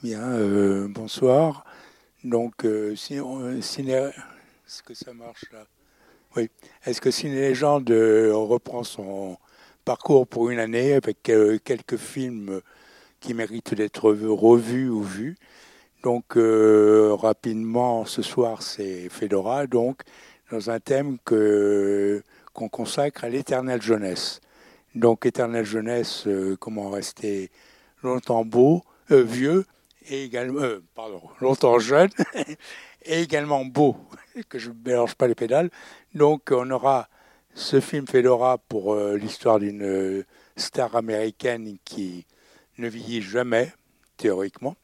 Bien, euh, bonsoir. Donc, euh, si. Est-ce que ça marche là? Oui. Est-ce que Ciné Légende reprend son parcours pour une année avec euh, quelques films qui méritent d'être revus ou vus? Donc, euh, rapidement, ce soir, c'est Fedora, donc, dans un thème que, qu'on consacre à l'éternelle jeunesse. Donc, éternelle jeunesse, comment rester longtemps beau, vieux, et également, euh, pardon, longtemps jeune, et également beau, que je ne mélange pas les pédales. Donc, on aura ce film Fedora pour euh, l'histoire d'une euh, star américaine qui ne vieillit jamais, théoriquement.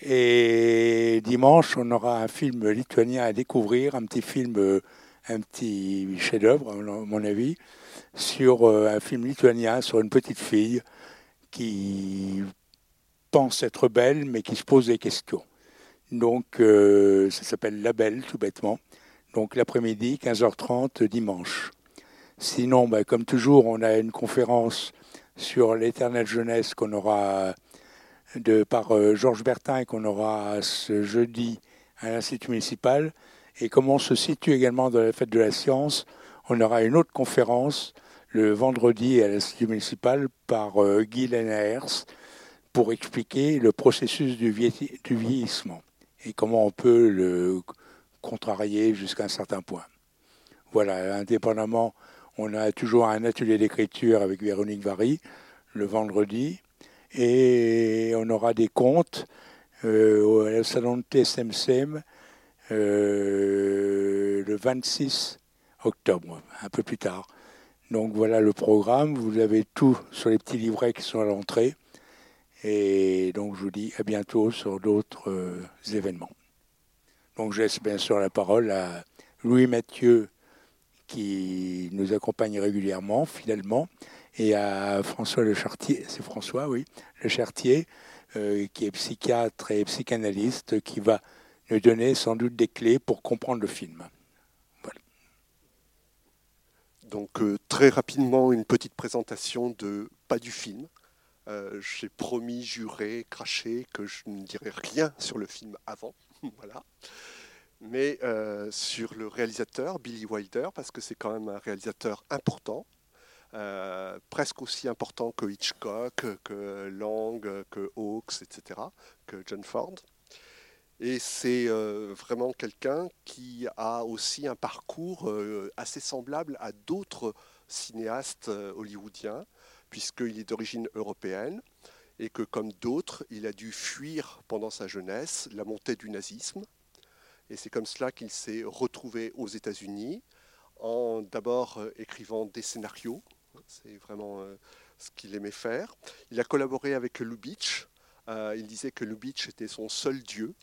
Et dimanche, on aura un film lituanien à découvrir, un petit film, un petit chef-d'œuvre, à mon avis, sur un film lituanien sur une petite fille qui pense être belle, mais qui se pose des questions. Donc, euh, ça s'appelle La Belle, tout bêtement. Donc, l'après-midi, 15h30, dimanche. Sinon, bah, comme toujours, on a une conférence sur l'éternelle jeunesse qu'on aura de, par euh, Georges Bertin qu'on aura ce jeudi à l'Institut municipal. Et comme on se situe également dans la fête de la science, on aura une autre conférence le vendredi à l'Institut municipal par euh, Guy Lenaers pour expliquer le processus du, vieilli- du vieillissement et comment on peut le contrarier jusqu'à un certain point. Voilà, indépendamment, on a toujours un atelier d'écriture avec Véronique Vary le vendredi et on aura des contes euh, au salon de TSMCM euh, le 26 octobre, un peu plus tard. Donc voilà le programme. Vous avez tout sur les petits livrets qui sont à l'entrée. Et donc je vous dis à bientôt sur d'autres euh, événements. Donc je laisse bien sûr la parole à Louis Mathieu qui nous accompagne régulièrement, fidèlement, et à François Le Chartier, c'est François, oui, Le Chartier, euh, qui est psychiatre et psychanalyste, qui va nous donner sans doute des clés pour comprendre le film. Donc euh, très rapidement, une petite présentation de pas du film. Euh, J'ai promis, juré, craché que je ne dirais rien sur le film avant, voilà. Mais euh, sur le réalisateur Billy Wilder, parce que c'est quand même un réalisateur important, euh, presque aussi important que Hitchcock, que Lang, que Hawks, etc., que John Ford. Et c'est vraiment quelqu'un qui a aussi un parcours assez semblable à d'autres cinéastes hollywoodiens, puisqu'il est d'origine européenne et que, comme d'autres, il a dû fuir pendant sa jeunesse la montée du nazisme. Et c'est comme cela qu'il s'est retrouvé aux États-Unis, en d'abord euh, écrivant des scénarios. C'est vraiment euh, ce qu'il aimait faire. Il a collaboré avec Lubitsch. Euh, il disait que Lubitsch était son seul dieu.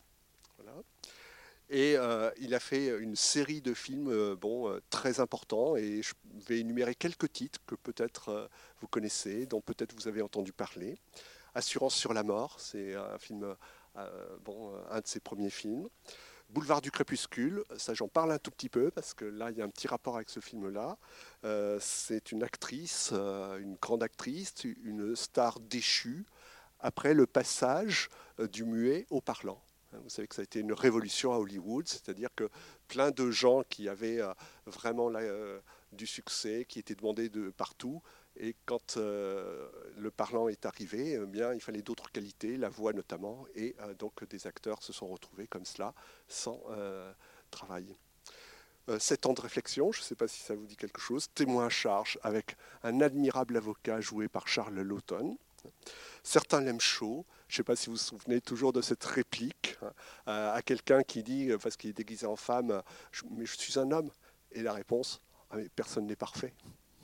Et euh, il a fait une série de films euh, bon, euh, très importants, et je vais énumérer quelques titres que peut-être vous connaissez, dont peut-être vous avez entendu parler. Assurance sur la mort, c'est un film, bon, un de ses premiers films. Boulevard du crépuscule, ça j'en parle un tout petit peu parce que là il y a un petit rapport avec ce film-là. C'est une actrice, une grande actrice, une star déchue après le passage du muet au parlant. Vous savez que ça a été une révolution à Hollywood, c'est-à-dire que plein de gens qui avaient euh, vraiment euh, du succès, qui étaient demandés de partout, et quand euh, le parlant est arrivé, eh bien, il fallait d'autres qualités, la voix notamment, et donc des acteurs se sont retrouvés comme cela, sans travail. Sept ans de réflexion, je ne sais pas si ça vous dit quelque chose, témoin charge avec un admirable avocat joué par Charles Lawton. Certains l'aiment chaud. Je ne sais pas si vous vous souvenez toujours de cette réplique hein, à à quelqu'un qui dit, euh, parce qu'il est déguisé en femme, euh, mais je suis un homme. Et la réponse, Ah, personne n'est parfait.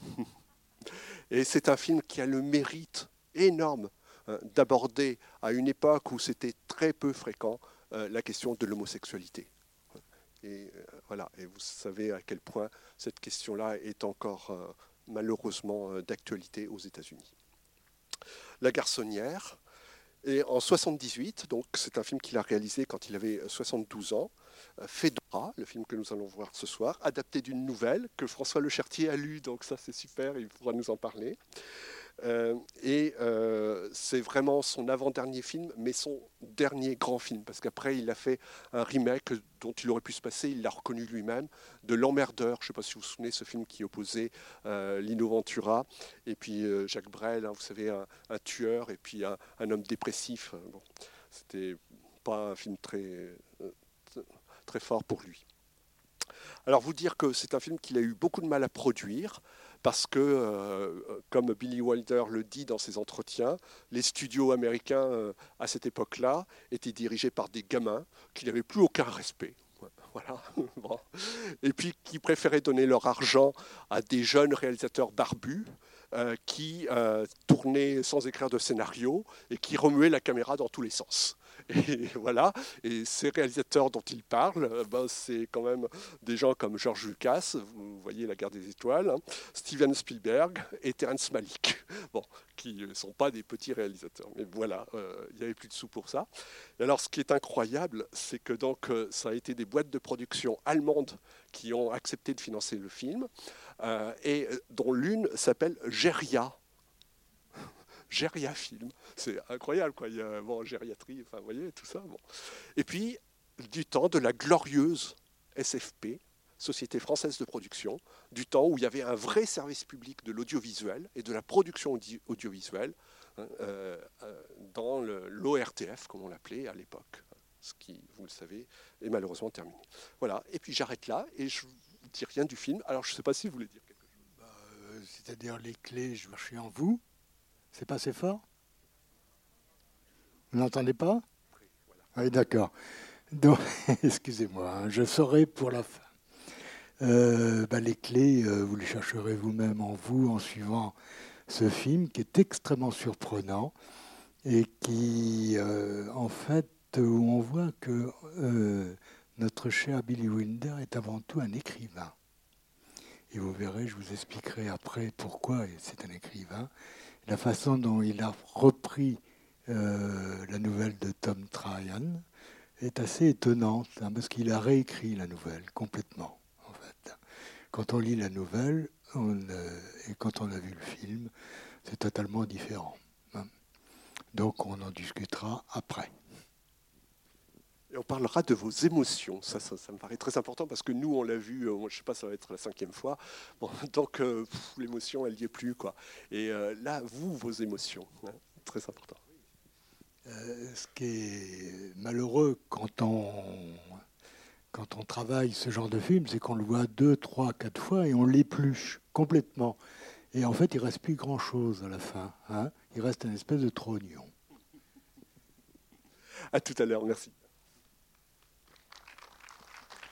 Et c'est un film qui a le mérite énorme hein, d'aborder à une époque où c'était très peu fréquent euh, la question de l'homosexualité. Et euh, voilà, et vous savez à quel point cette question-là est encore euh, malheureusement euh, d'actualité aux États-Unis. La garçonnière. Et en 78, donc c'est un film qu'il a réalisé quand il avait 72 ans, euh, Fedora, le film que nous allons voir ce soir, adapté d'une nouvelle que François Le Chertier a lue, donc ça c'est super, il pourra nous en parler. Euh, et euh, c'est vraiment son avant-dernier film, mais son dernier grand film, parce qu'après il a fait un remake dont il aurait pu se passer, il l'a reconnu lui-même, de L'Emmerdeur, je ne sais pas si vous vous souvenez, ce film qui opposait euh, Lino Ventura et puis Jacques Brel, hein, vous savez, un, tueur et puis un, homme dépressif. Bon, C'était pas un film très, très fort pour lui. Alors vous dire que c'est un film qu'il a eu beaucoup de mal à produire parce que, euh, comme Billy Wilder le dit dans ses entretiens, les studios américains euh, à cette époque-là étaient dirigés par des gamins qui n'avaient plus aucun respect. Et puis qui préféraient donner leur argent à des jeunes réalisateurs barbus euh, qui tournaient sans écrire de scénario et qui remuaient la caméra dans tous les sens. Et voilà. Et ces réalisateurs dont il parle, euh, ben, c'est quand même des gens comme George Lucas, vous voyez La Guerre des Étoiles, hein, Steven Spielberg et Terence Malick, qui ne sont pas des petits réalisateurs. Mais voilà, euh, il n'y avait plus de sous pour ça. Et alors, ce qui est incroyable, c'est que donc, euh, ça a été des boîtes de production allemandes qui ont accepté de financer le film, et dont l'une s'appelle Geria Gériafilm. C'est incroyable, quoi. Il y a bon, gériatrie, enfin, vous voyez, tout ça. Bon. Et puis, du temps de la glorieuse SFP, Société française de production, du temps où il y avait un vrai service public de l'audiovisuel et de la production audiovisuelle hein, euh, euh, dans l'ORTF, comme on l'appelait à l'époque. Ce qui, vous le savez, est malheureusement terminé. Voilà, et puis j'arrête là et je ne dis rien du film. Alors je ne sais pas si vous voulez dire quelque chose. Bah, euh, c'est-à-dire les clés, je marchais en vous. C'est pas assez fort? Vous n'entendez pas? Oui, d'accord. Donc, excusez-moi, hein, je saurai pour la fin. Euh, bah, les clés, euh, vous les chercherez vous-même en vous en suivant ce film qui est extrêmement surprenant et qui, euh, en fait, où on voit que notre cher Billy Wilder est avant tout un écrivain. Et vous verrez, je vous expliquerai après pourquoi c'est un écrivain la façon dont il a repris euh, la nouvelle de Tom Tryon est assez étonnante, hein, parce qu'il a réécrit la nouvelle complètement. En fait. Quand on lit la nouvelle euh, et quand on a vu le film, c'est totalement différent. Hein. Donc on en discutera après. Et on parlera de vos émotions. Ça, ça, me paraît très important parce que nous, on l'a vu, euh, je ne sais pas, ça va être la cinquième fois. Bon, donc, euh, l'émotion, elle n'y est plus. Quoi. Et euh, là, vous, vos émotions, hein, très important. ce qui est malheureux quand on, quand on travaille ce genre de film, c'est qu'on le voit deux, trois, quatre fois et on l'épluche complètement. Et en fait, il reste plus grand-chose à la fin. Hein. il reste une espèce de trognon. À tout à l'heure, merci.